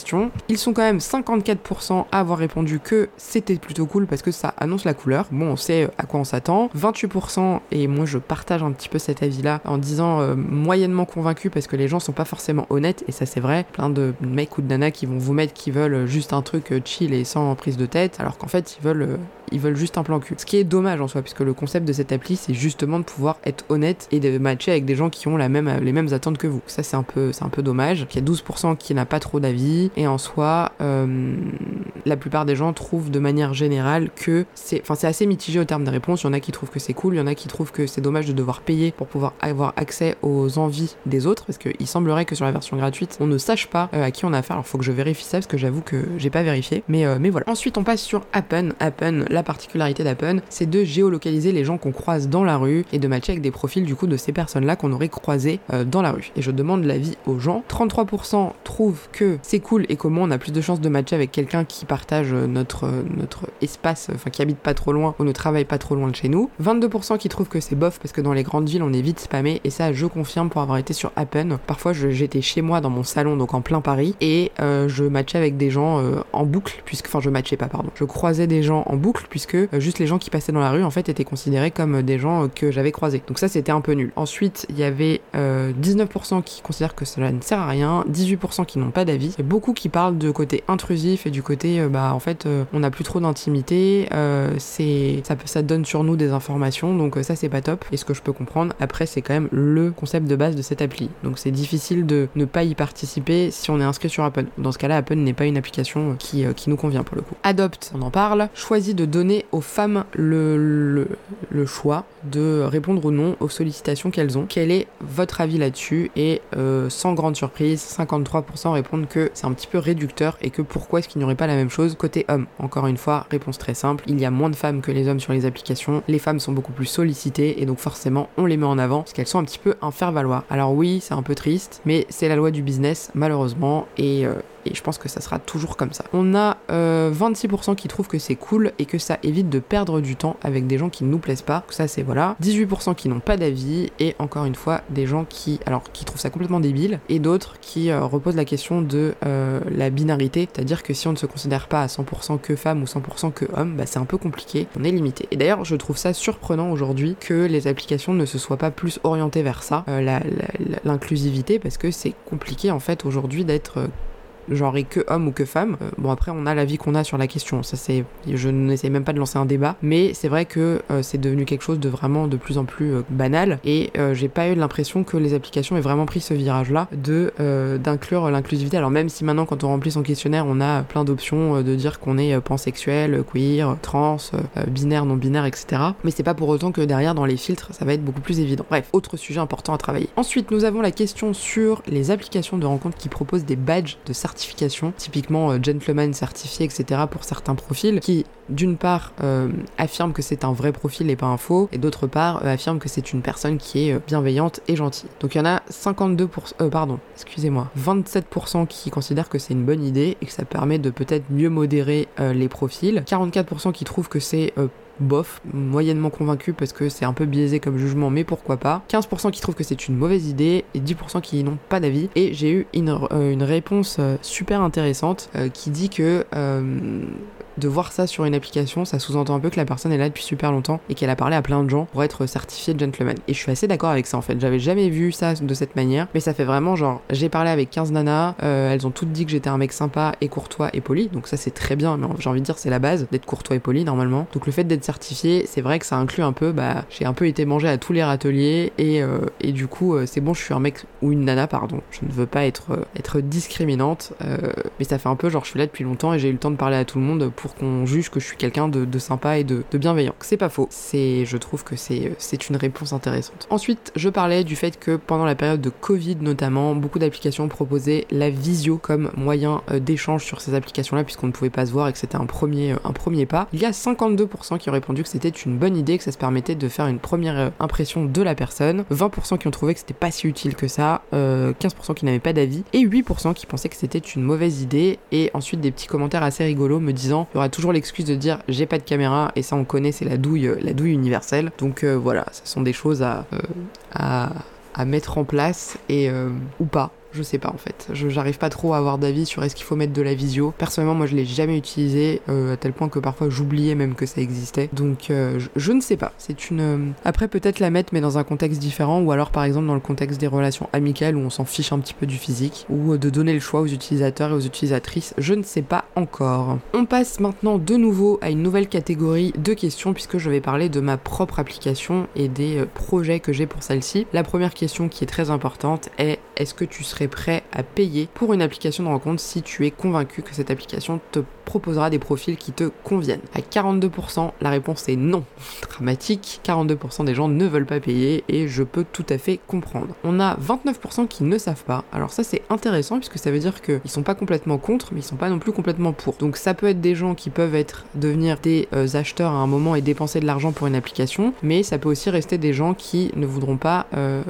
Speaker 1: ils sont quand même 54% à avoir répondu que c'était plutôt cool parce que ça annonce la couleur. Bon, on sait à quoi on s'attend. 28%, et moi je partage un petit peu cet avis-là en disant euh, moyennement convaincu parce que les gens sont pas forcément honnêtes, et ça c'est vrai. Plein de mecs ou de nanas qui vont vous mettre qui veulent juste un truc euh, chill et sans prise de tête, alors qu'en fait ils veulent euh, ils veulent juste un plan cul. Ce qui est dommage en soi, puisque le concept de cette appli, c'est justement de pouvoir être honnête et de matcher avec des gens qui ont la même, les mêmes attentes que vous. Ça, c'est un c'est un peu dommage. Il y a 12% qui n'a pas trop d'avis. Et en soi, euh, la plupart des gens trouvent de manière générale que c'est, enfin c'est assez mitigé au terme des réponses. Il y en a qui trouvent que c'est cool, il y en a qui trouvent que c'est dommage de devoir payer pour pouvoir avoir accès aux envies des autres, parce qu'il semblerait que sur la version gratuite, on ne sache pas euh, à qui on a affaire. Alors faut que je vérifie ça parce que j'avoue que j'ai pas vérifié, mais euh, mais voilà. Ensuite, on passe sur Appen. Appen, la particularité d'Appen, c'est de géolocaliser les gens qu'on croise dans la rue et de matcher avec des profils du coup de ces personnes-là qu'on aurait croisées dans la rue. Et je demande l'avis aux gens. 33% trouvent que c'est cool et comment on a plus de chances de matcher avec quelqu'un qui partage notre, notre espace, enfin qui habite pas trop loin ou ne travaille pas trop loin de chez nous. 22% qui trouvent que c'est bof parce que dans les grandes villes on est vite spammé et ça je confirme pour avoir été sur Appen. Parfois j'étais chez moi dans mon salon donc en plein Paris et euh, je matchais avec des gens euh, en boucle puisque enfin je matchais pas pardon. Je croisais des gens en boucle puisque euh, juste les gens qui passaient dans la rue en fait étaient considérés comme des gens que j'avais croisés. Donc ça c'était un peu nul. Ensuite il y avait 19% qui considèrent que cela ne sert à rien, 18% qui n'ont pas d'avis. A qui parlent de côté intrusif et du côté bah en fait on n'a plus trop d'intimité, c'est ça, ça donne sur nous des informations donc ça c'est pas top. Et ce que je peux comprendre après c'est quand même le concept de base de cette appli. Donc c'est difficile de ne pas y participer si on est inscrit sur Apple. Dans ce cas-là Apple n'est pas une application qui, qui nous convient pour le coup. Adopt on en parle. Choisit de donner aux femmes le, le, choix de répondre ou non aux sollicitations qu'elles ont. Quel est votre avis là-dessus? Et euh, sans grande surprise 53% répondent que c'est un petit peu réducteur et que pourquoi est-ce qu'il n'y aurait pas la même chose côté homme? Encore une fois réponse très simple il y a moins de femmes que les hommes sur les applications les femmes sont beaucoup plus sollicitées et donc forcément on les met en avant parce qu'elles sont un petit peu un faire valoir alors oui c'est un peu triste mais c'est la loi du business malheureusement et euh, et je pense que ça sera toujours comme ça. On a euh, 26% qui trouvent que c'est cool et que ça évite de perdre du temps avec des gens qui ne nous plaisent pas. Ça c'est voilà. 18% qui n'ont pas d'avis et encore une fois des gens qui alors qui trouvent ça complètement débile et d'autres qui euh, reposent la question de euh, la binarité, c'est-à-dire que si on ne se considère pas à 100% que femme ou 100% que homme, bah, c'est un peu compliqué, on est limité. Et d'ailleurs je trouve ça surprenant aujourd'hui que les applications ne se soient pas plus orientées vers ça, euh, l'inclusivité, parce que c'est compliqué en fait aujourd'hui d'être genre et que homme ou que femme. Euh, bon après on a l'avis qu'on a sur la question, ça c'est, je n'essaie même pas de lancer un débat, mais c'est vrai que euh, c'est devenu quelque chose de vraiment de plus en plus euh, banal et j'ai pas eu l'impression que les applications aient vraiment pris ce virage là de d'inclure l'inclusivité. Alors même si maintenant quand on remplit son questionnaire on a plein d'options de dire qu'on est pansexuel, queer, trans, binaire, non binaire, etc. Mais c'est pas pour autant que derrière dans les filtres ça va être beaucoup plus évident. Bref, autre sujet important à travailler. Ensuite nous avons la question sur les applications de rencontres qui proposent des badges de certains typiquement euh, gentleman certifié, etc. pour certains profils, qui d'une part euh, affirment que c'est un vrai profil et pas un faux, et d'autre part euh, affirment que c'est une personne qui est bienveillante et gentille. Donc il y en a 52%, pardon, excusez-moi, 27% qui considèrent que c'est une bonne idée et que ça permet de peut-être mieux modérer les profils, 44% qui trouvent que c'est bof, moyennement convaincu parce que c'est un peu biaisé comme jugement, mais pourquoi pas. 15% qui trouvent que c'est une mauvaise idée et 10% qui n'ont pas d'avis. Et j'ai eu une, euh, une réponse euh, super intéressante euh, qui dit que de voir ça sur une application, ça sous-entend un peu que la personne est là depuis super longtemps et qu'elle a parlé à plein de gens pour être certifiée gentleman. Et je suis assez d'accord avec ça en fait. J'avais jamais vu ça de cette manière, mais ça fait vraiment genre, j'ai parlé avec 15 nanas, euh, elles ont toutes dit que j'étais un mec sympa et courtois et poli, donc ça c'est très bien, mais j'ai envie de dire c'est la base d'être courtois et poli normalement. Donc le fait d'être certifié, c'est vrai que ça inclut un peu, bah j'ai un peu été mangé à tous les râteliers et, euh, et du coup euh, c'est bon, je suis un mec ou une nana, pardon. Je ne veux pas être, être discriminante, mais ça fait un peu genre je suis là depuis longtemps et j'ai eu le temps de parler à tout le monde pour qu'on juge que je suis quelqu'un de, sympa et de, bienveillant. C'est pas faux. C'est, je trouve que c'est, c'est une réponse intéressante. Ensuite, je parlais du fait que pendant la période de Covid notamment, beaucoup d'applications proposaient la visio comme moyen euh, d'échange sur ces applications-là puisqu'on ne pouvait pas se voir et que c'était un premier, euh, un premier pas. Il y a 52% qui ont répondu que c'était une bonne idée, que ça se permettait de faire une première euh, impression de la personne, 20% qui ont trouvé que c'était pas si utile que ça, 15% qui n'avaient pas d'avis et 8% qui pensaient que c'était une mauvaise idée et ensuite des petits commentaires assez rigolos me disant il y aura toujours l'excuse de dire j'ai pas de caméra et ça on connaît, c'est la douille, la douille universelle. Donc euh, voilà, ce sont des choses à, euh, à, mettre en place et euh, ou pas. Je sais pas en fait. Je j'arrive pas trop à avoir d'avis sur est-ce qu'il faut mettre de la visio. Personnellement, moi je l'ai jamais utilisé euh, à tel point que parfois j'oubliais même que ça existait. Donc euh, je, ne sais pas. C'est une. Euh, après peut-être la mettre mais dans un contexte différent ou alors par exemple dans le contexte des relations amicales où on s'en fiche un petit peu du physique ou de donner le choix aux utilisateurs et aux utilisatrices. Je ne sais pas encore. On passe maintenant de nouveau à une nouvelle catégorie de questions puisque je vais parler de ma propre application et des projets que j'ai pour celle-ci. La première question qui est très importante est est-ce que tu serais prêt à payer pour une application de rencontre si tu es convaincu que cette application te proposera des profils qui te conviennent À 42%, la réponse est non. Dramatique, 42% des gens ne veulent pas payer et je peux tout à fait comprendre. On a 29% qui ne savent pas. Alors ça c'est intéressant puisque ça veut dire qu'ils sont pas complètement contre mais ils sont pas non plus complètement pour. Donc ça peut être des gens qui peuvent être devenir des euh, acheteurs à un moment et dépenser de l'argent pour une application, mais ça peut aussi rester des gens qui ne voudront pas euh,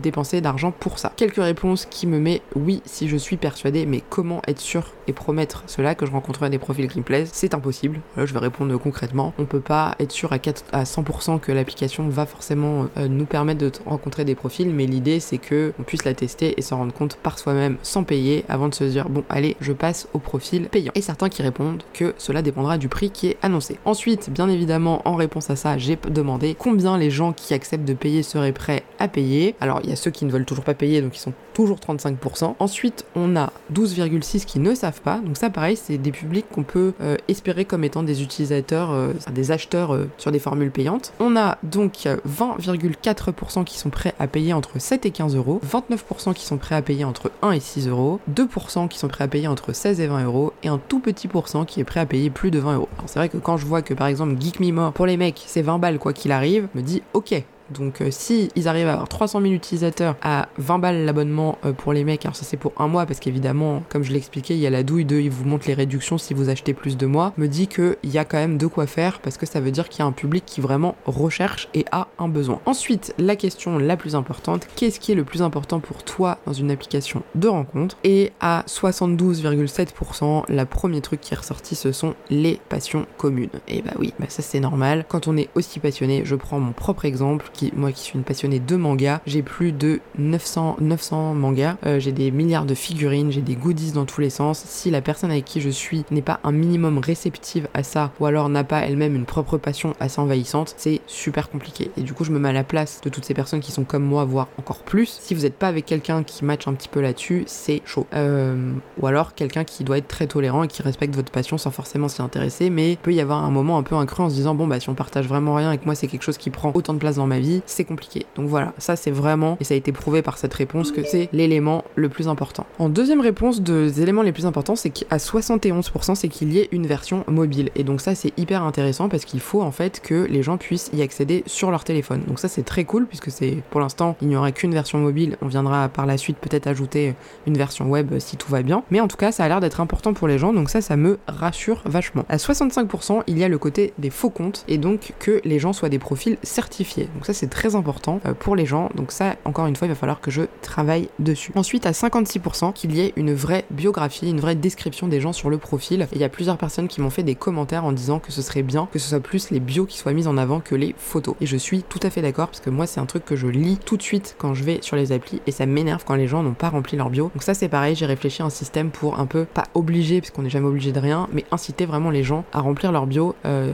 Speaker 1: dépenser d'argent pour ça. Quelques réponses qui me met oui si je suis persuadé, mais comment être sûr et promettre cela que je rencontrerai des profils qui me plaisent C'est impossible. Là, je vais répondre concrètement. On peut pas être sûr à, 4, à 100% que l'application va forcément euh, nous permettre de rencontrer des profils, mais l'idée c'est que on puisse la tester et s'en rendre compte par soi-même sans payer avant de se dire bon allez je passe au profil payant. Et certains qui répondent que cela dépendra du prix qui est annoncé. Ensuite, bien évidemment, en réponse à ça, j'ai demandé combien les gens qui acceptent de payer seraient prêts à payer. Alors il y a ceux qui ne veulent toujours pas payer donc ils sont toujours 35%. Ensuite, on a 12,6 qui ne savent pas. Donc ça, pareil, c'est des publics qu'on peut euh, espérer comme étant des utilisateurs, euh, des acheteurs euh, sur des formules payantes. On a donc 20,4% qui sont prêts à payer entre 7 et 15 euros, 29% qui sont prêts à payer entre 1 et 6 euros, 2% qui sont prêts à payer entre 16 et 20 euros, et un tout petit pourcent qui est prêt à payer plus de 20 euros. Alors c'est vrai que quand je vois que par exemple Geek Me pour les mecs c'est 20 balles quoi qu'il arrive, me dit ok, donc euh, si ils arrivent à avoir 300 000 utilisateurs à 20 balles l'abonnement euh, pour les mecs, alors ça c'est pour un mois parce qu'évidemment, comme je l'expliquais, il y a la douille de ils vous montrent les réductions si vous achetez plus de mois, me dit qu'il y a quand même de quoi faire parce que ça veut dire qu'il y a un public qui vraiment recherche et a un besoin. Ensuite, la question la plus importante, qu'est-ce qui est le plus important pour toi dans une application de rencontre? Et à 72,7%, la premier truc qui est ressorti, ce sont les passions communes. Et bah oui, bah ça c'est normal. Quand on est aussi passionné, je prends mon propre exemple moi qui suis une passionnée de manga, j'ai plus de 900, 900 mangas, euh, j'ai des milliards de figurines, j'ai des goodies dans tous les sens. Si la personne avec qui je suis n'est pas un minimum réceptive à ça, ou alors n'a pas elle-même une propre passion assez envahissante, c'est super compliqué. Et du coup, je me mets à la place de toutes ces personnes qui sont comme moi, voire encore plus. Si vous n'êtes pas avec quelqu'un qui match un petit peu là-dessus, c'est chaud. Euh, ou alors quelqu'un qui doit être très tolérant et qui respecte votre passion sans forcément s'y intéresser, mais il peut y avoir un moment un peu incru en se disant bon bah si on partage vraiment rien et que moi c'est quelque chose qui prend autant de place dans ma vie, c'est compliqué. Donc voilà, ça c'est vraiment, et ça a été prouvé par cette réponse, que c'est l'élément le plus important. En deuxième réponse, des éléments les plus importants, c'est qu'à 71%, c'est qu'il y ait une version mobile. Et donc ça c'est hyper intéressant parce qu'il faut en fait que les gens puissent y accéder sur leur téléphone. Donc ça c'est très cool puisque c'est pour l'instant il n'y aura qu'une version mobile. On viendra par la suite peut-être ajouter une version web si tout va bien. Mais en tout cas ça a l'air d'être important pour les gens donc ça ça me rassure vachement. À 65% il y a le côté des faux comptes et donc que les gens soient des profils certifiés. Donc ça c'est très important euh, pour les gens. Donc ça, encore une fois, il va falloir que je travaille dessus. Ensuite, à 56%, qu'il y ait une vraie biographie, une vraie description des gens sur le profil. Et il y a plusieurs personnes qui m'ont fait des commentaires en disant que ce serait bien que ce soit plus les bios qui soient mises en avant que les photos. Et je suis tout à fait d'accord parce que moi, c'est un truc que je lis tout de suite quand je vais sur les applis et ça m'énerve quand les gens n'ont pas rempli leur bio. Donc ça, c'est pareil, j'ai réfléchi à un système pour un peu, pas obliger, parce qu'on n'est jamais obligé de rien, mais inciter vraiment les gens à remplir leur bio euh,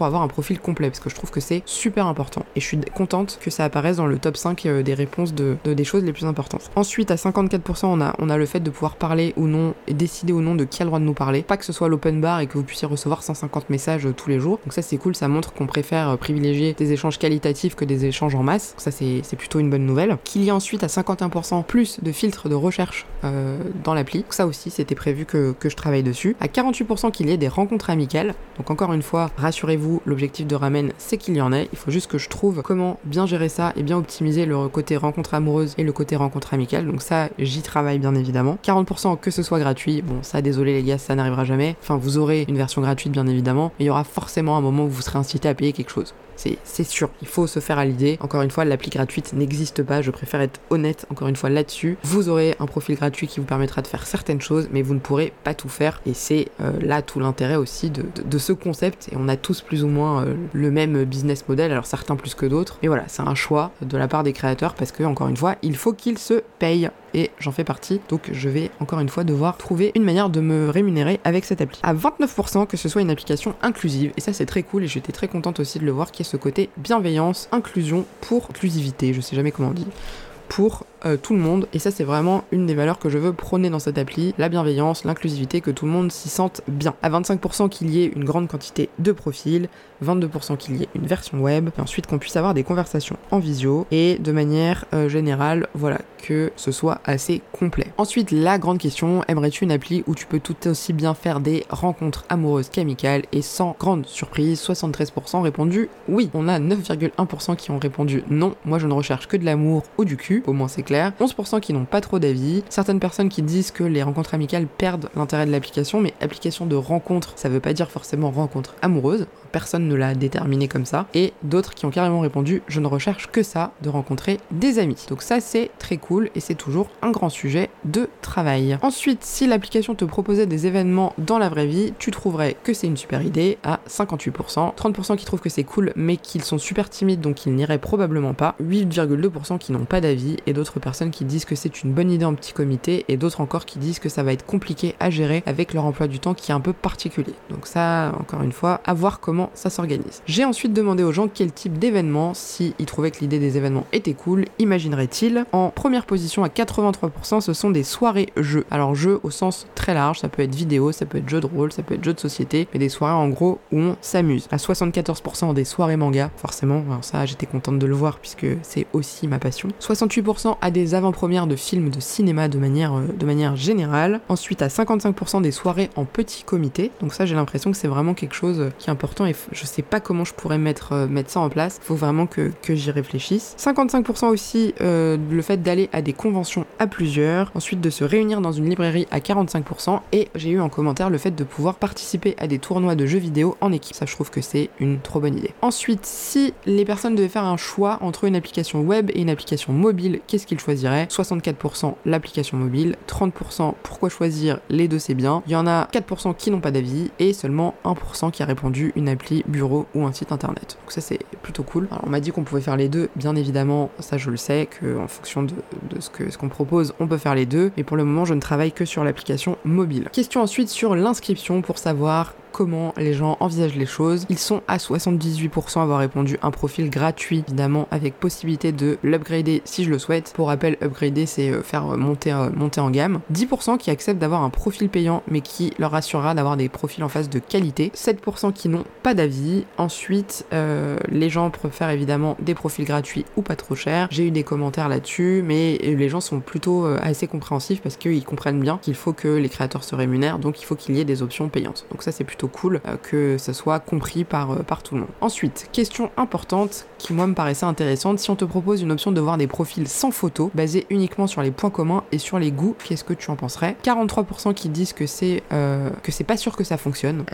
Speaker 1: pour avoir un profil complet parce que je trouve que c'est super important. Et je suis contente que ça apparaisse dans le top 5 euh, des réponses de, des choses les plus importantes. Ensuite, à 54%, on a, on a le fait de pouvoir parler ou non et décider ou non de qui a le droit de nous parler. Pas que ce soit l'open bar et que vous puissiez recevoir 150 messages euh, tous les jours. Donc ça c'est cool, ça montre qu'on préfère euh, privilégier des échanges qualitatifs que des échanges en masse. Ça c'est plutôt une bonne nouvelle. Qu'il y a ensuite à 51% plus de filtres de recherche dans l'appli. Ça aussi c'était prévu que, que je travaille dessus. À 48% qu'il y ait des rencontres amicales. Donc encore une fois, rassurez-vous, l'objectif de Ramen c'est qu'il y en ait. Il faut juste que je trouve comment bien gérer ça et bien optimiser le côté rencontre amoureuse et le côté rencontre amicale. Donc ça, j'y travaille bien évidemment. 40% que ce soit gratuit. Bon, ça, désolé les gars, ça n'arrivera jamais. Enfin, vous aurez une version gratuite bien évidemment, mais il y aura forcément un moment où vous serez incité à payer quelque chose. C'est sûr, il faut se faire à l'idée. Encore une fois, l'appli gratuite n'existe pas, je préfère être honnête encore une fois là-dessus. Vous aurez un profil gratuit qui vous permettra de faire certaines choses, mais vous ne pourrez pas tout faire. Et c'est euh, là tout l'intérêt aussi de, ce concept. Et on a tous plus ou moins euh, le même business model, alors certains plus que d'autres. Mais voilà, c'est un choix de la part des créateurs parce que, encore une fois, il faut qu'ils se payent et j'en fais partie. Donc je vais encore une fois devoir trouver une manière de me rémunérer avec cette appli. À 29% que ce soit une application inclusive et ça c'est très cool et j'étais très contente aussi de le voir qu'il y a ce côté bienveillance, inclusion pour inclusivité, je sais jamais comment on dit euh, tout le monde. Et ça, c'est vraiment une des valeurs que je veux prôner dans cette appli, la bienveillance, l'inclusivité, que tout le monde s'y sente bien. À 25% qu'il y ait une grande quantité de profils, 22% qu'il y ait une version web, et ensuite qu'on puisse avoir des conversations en visio, et de manière euh, générale, voilà, que ce soit assez complet. Ensuite, la grande question, aimerais-tu une appli où tu peux tout aussi bien faire des rencontres amoureuses qu'amicales Et sans grande surprise, 73% répondu oui. On a 9,1% qui ont répondu non, moi je ne recherche que de l'amour ou du cul, au moins c'est clair. 11% qui n'ont pas trop d'avis. Certaines personnes qui disent que les rencontres amicales perdent l'intérêt de l'application, mais application de rencontre, ça veut pas dire forcément rencontre amoureuse personne ne l'a déterminé comme ça, et d'autres qui ont carrément répondu je ne recherche que ça, de rencontrer des amis. Donc ça c'est très cool et c'est toujours un grand sujet de travail. Ensuite, si l'application te proposait des événements dans la vraie vie, tu trouverais que c'est une super idée à 58%, 30% qui trouvent que c'est cool mais qu'ils sont super timides donc ils n'iraient probablement pas, 8,2% qui n'ont pas d'avis et d'autres personnes qui disent que c'est une bonne idée en petit comité et d'autres encore qui disent que ça va être compliqué à gérer avec leur emploi du temps qui est un peu particulier. Donc ça, encore une fois, à voir comment ça s'organise. J'ai ensuite demandé aux gens quel type d'événement, s'ils trouvaient que l'idée des événements était cool, imagineraient-ils. En première position à 83%, ce sont des soirées jeux. Alors jeux au sens très large, ça peut être vidéo, ça peut être jeu de rôle, ça peut être jeu de société, mais des soirées en gros où on s'amuse. À 74% des soirées manga, forcément, alors ça j'étais contente de le voir puisque c'est aussi ma passion. 68% à des avant-premières de films de cinéma de manière, euh, de manière générale. Ensuite à 55% des soirées en petit comité. Donc ça j'ai l'impression que c'est vraiment quelque chose qui est important et je sais pas comment je pourrais mettre, euh, mettre ça en place. Faut vraiment que, que j'y réfléchisse. 55% aussi euh, le fait d'aller à des conventions à plusieurs. Ensuite de se réunir dans une librairie à 45%. Et j'ai eu en commentaire le fait de pouvoir participer à des tournois de jeux vidéo en équipe. Ça, je trouve que c'est une trop bonne idée. Ensuite, si les personnes devaient faire un choix entre une application web et une application mobile, qu'est-ce qu'ils choisiraient 64% l'application mobile, 30% pourquoi choisir les deux c'est bien. Il y en a 4% qui n'ont pas d'avis et seulement 1% qui a répondu une application bureau ou un site internet. Donc ça c'est plutôt cool. Alors on m'a dit qu'on pouvait faire les deux, bien évidemment, ça je le sais, qu'en fonction de, ce qu'on propose, on peut faire les deux, mais pour le moment je ne travaille que sur l'application mobile. Question ensuite sur l'inscription pour savoir comment les gens envisagent les choses. Ils sont à 78% à avoir répondu un profil gratuit, évidemment, avec possibilité de l'upgrader si je le souhaite. Pour rappel, upgrader, c'est euh, faire monter, euh, monter en gamme. 10% qui acceptent d'avoir un profil payant, mais qui leur assurera d'avoir des profils en face de qualité. 7% qui n'ont pas d'avis. Ensuite, euh, les gens préfèrent évidemment des profils gratuits ou pas trop chers. J'ai eu des commentaires là-dessus, mais les gens sont plutôt assez compréhensifs parce qu'ils comprennent bien qu'il faut que les créateurs se rémunèrent, donc il faut qu'il y ait des options payantes. Donc ça, c'est plutôt cool euh, que ça soit compris par, euh, par tout le monde. Ensuite, question importante qui moi me paraissait intéressante, si on te propose une option de voir des profils sans photo, basés uniquement sur les points communs et sur les goûts, qu'est-ce que tu en penserais? 43% qui disent que c'est euh, que c'est pas sûr que ça fonctionne,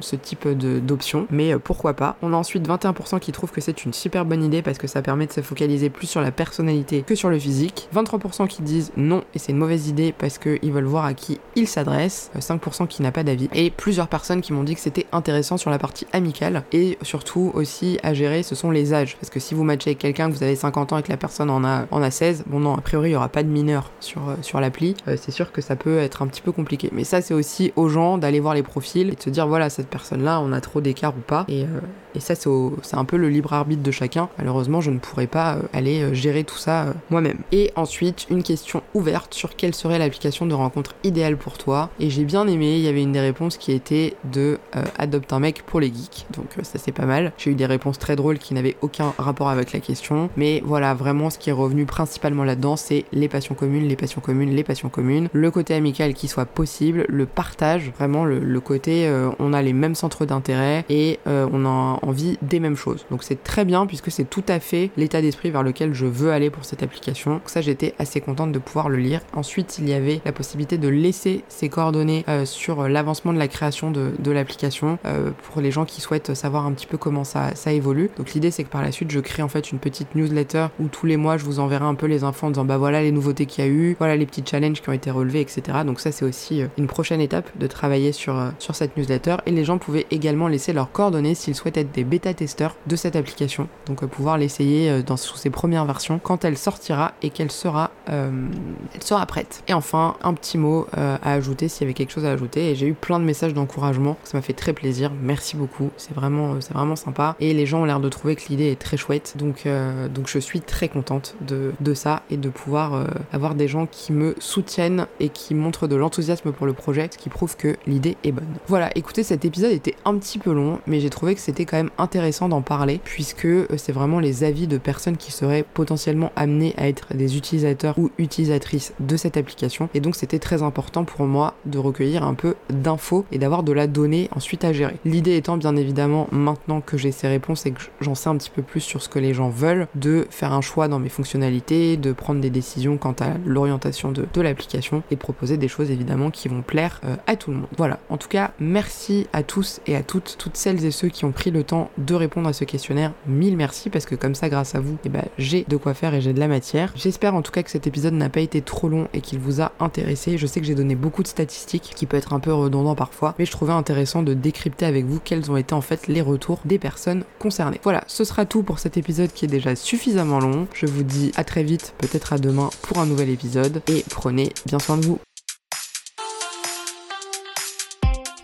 Speaker 1: ce type d'option, mais pourquoi pas? On a ensuite 21% qui trouvent que c'est une super bonne idée parce que ça permet de se focaliser plus sur la personnalité que sur le physique. 23% qui disent non et c'est une mauvaise idée parce qu'ils veulent voir à qui ils s'adressent. 5% qui n'a pas d'avis. Et plusieurs personnes qui m'ont dit que c'était intéressant sur la partie amicale et surtout aussi à gérer, ce sont les âges. Parce que si vous matchez avec quelqu'un, que vous avez 50 ans et que la personne en a, en a 16, bon non, a priori il n'y aura pas de mineur sur, euh, sur l'appli, euh, c'est sûr que ça peut être un petit peu compliqué. Mais ça c'est aussi aux gens d'aller voir les profils et de se dire voilà, cette personne-là, on a trop d'écart ou pas. Et, euh, et ça c'est un peu le libre arbitre de chacun. Malheureusement, je ne pourrais pas aller gérer tout ça moi-même. Et ensuite, une question ouverte sur quelle serait l'application de rencontre idéale pour toi. Et j'ai bien aimé, il y avait une des réponses qui était de euh, adopte un mec pour les geeks. Donc euh, ça c'est pas mal. J'ai eu des réponses très drôles qui n'avaient aucun rapport avec la question. Mais voilà, vraiment ce qui est revenu principalement là-dedans, c'est les passions communes, les passions communes, les passions communes. Le côté amical qui soit possible, le partage, vraiment le, côté euh, on a les mêmes centres d'intérêt et on a envie des mêmes choses. Donc c'est très bien puisque c'est tout à fait l'état d'esprit vers lequel je veux aller pour cette application. Donc ça j'étais assez contente de pouvoir le lire. Ensuite il y avait la possibilité de laisser ses coordonnées sur l'avancement de la création de, de l'application euh, pour les gens qui souhaitent savoir un petit peu comment ça, ça évolue. Donc l'idée c'est que par la suite je crée en fait une petite newsletter où tous les mois je vous enverrai un peu les infos en disant bah voilà les nouveautés qu'il y a eu, voilà les petits challenges qui ont été relevés, etc. Donc ça c'est aussi euh, une prochaine étape de travailler sur, euh, sur cette newsletter et les gens pouvaient également laisser leurs coordonnées s'ils souhaitent des bêta-testeurs de cette application. Donc pouvoir l'essayer dans sous ses premières versions quand elle sortira et qu'elle sera, elle sera prête. Et enfin un petit mot à ajouter s'il y avait quelque chose à ajouter et j'ai eu plein de messages d'encouragement. Ça m'a fait très plaisir. Merci beaucoup. C'est vraiment, c'est vraiment sympa. Et les gens ont l'air de trouver que l'idée est très chouette. Donc, donc je suis très contente de, de ça et de pouvoir avoir des gens qui me soutiennent et qui montrent de l'enthousiasme pour le projet, ce qui prouve que l'idée est bonne. Voilà, écoutez, cet épisode était un petit peu long, mais j'ai trouvé que c'était quand même intéressant d'en parler, puisque euh, c'est vraiment les avis de personnes qui seraient potentiellement amenées à être des utilisateurs ou utilisatrices de cette application. Et donc c'était très important pour moi de recueillir un peu d'infos et d'avoir de la donnée ensuite à gérer. L'idée étant bien évidemment, maintenant que j'ai ces réponses et que j'en sais un petit peu plus sur ce que les gens veulent, de faire un choix dans mes fonctionnalités, de prendre des décisions quant à l'orientation de, l'application et proposer des choses évidemment qui vont plaire euh, à tout le monde. Voilà, en tout cas, merci à tous et à toutes, toutes celles et ceux qui ont pris le temps de répondre à ce questionnaire. Mille merci parce que comme ça, grâce à vous, eh ben, j'ai de quoi faire et j'ai de la matière. J'espère en tout cas que cet épisode n'a pas été trop long et qu'il vous a intéressé. Je sais que j'ai donné beaucoup de statistiques, qui peut être un peu redondant parfois, mais je trouvais intéressant de décrypter avec vous quels ont été en fait les retours des personnes concernées. Voilà, ce sera tout pour cet épisode qui est déjà suffisamment long. Je vous dis à très vite, peut-être à demain pour un nouvel épisode et prenez bien soin de vous.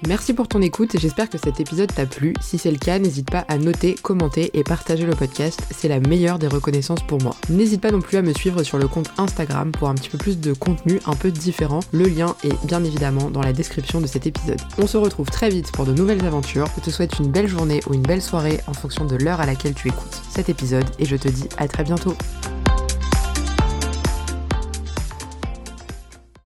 Speaker 1: Merci pour ton écoute et j'espère que cet épisode t'a plu. Si c'est le cas, n'hésite pas à noter, commenter et partager le podcast, c'est la meilleure des reconnaissances pour moi. N'hésite pas non plus à me suivre sur le compte Instagram pour un petit peu plus de contenu un peu différent. Le lien est bien évidemment dans la description de cet épisode. On se retrouve très vite pour de nouvelles aventures. Je te souhaite une belle journée ou une belle soirée en fonction de l'heure à laquelle tu écoutes cet épisode et je te dis à très bientôt.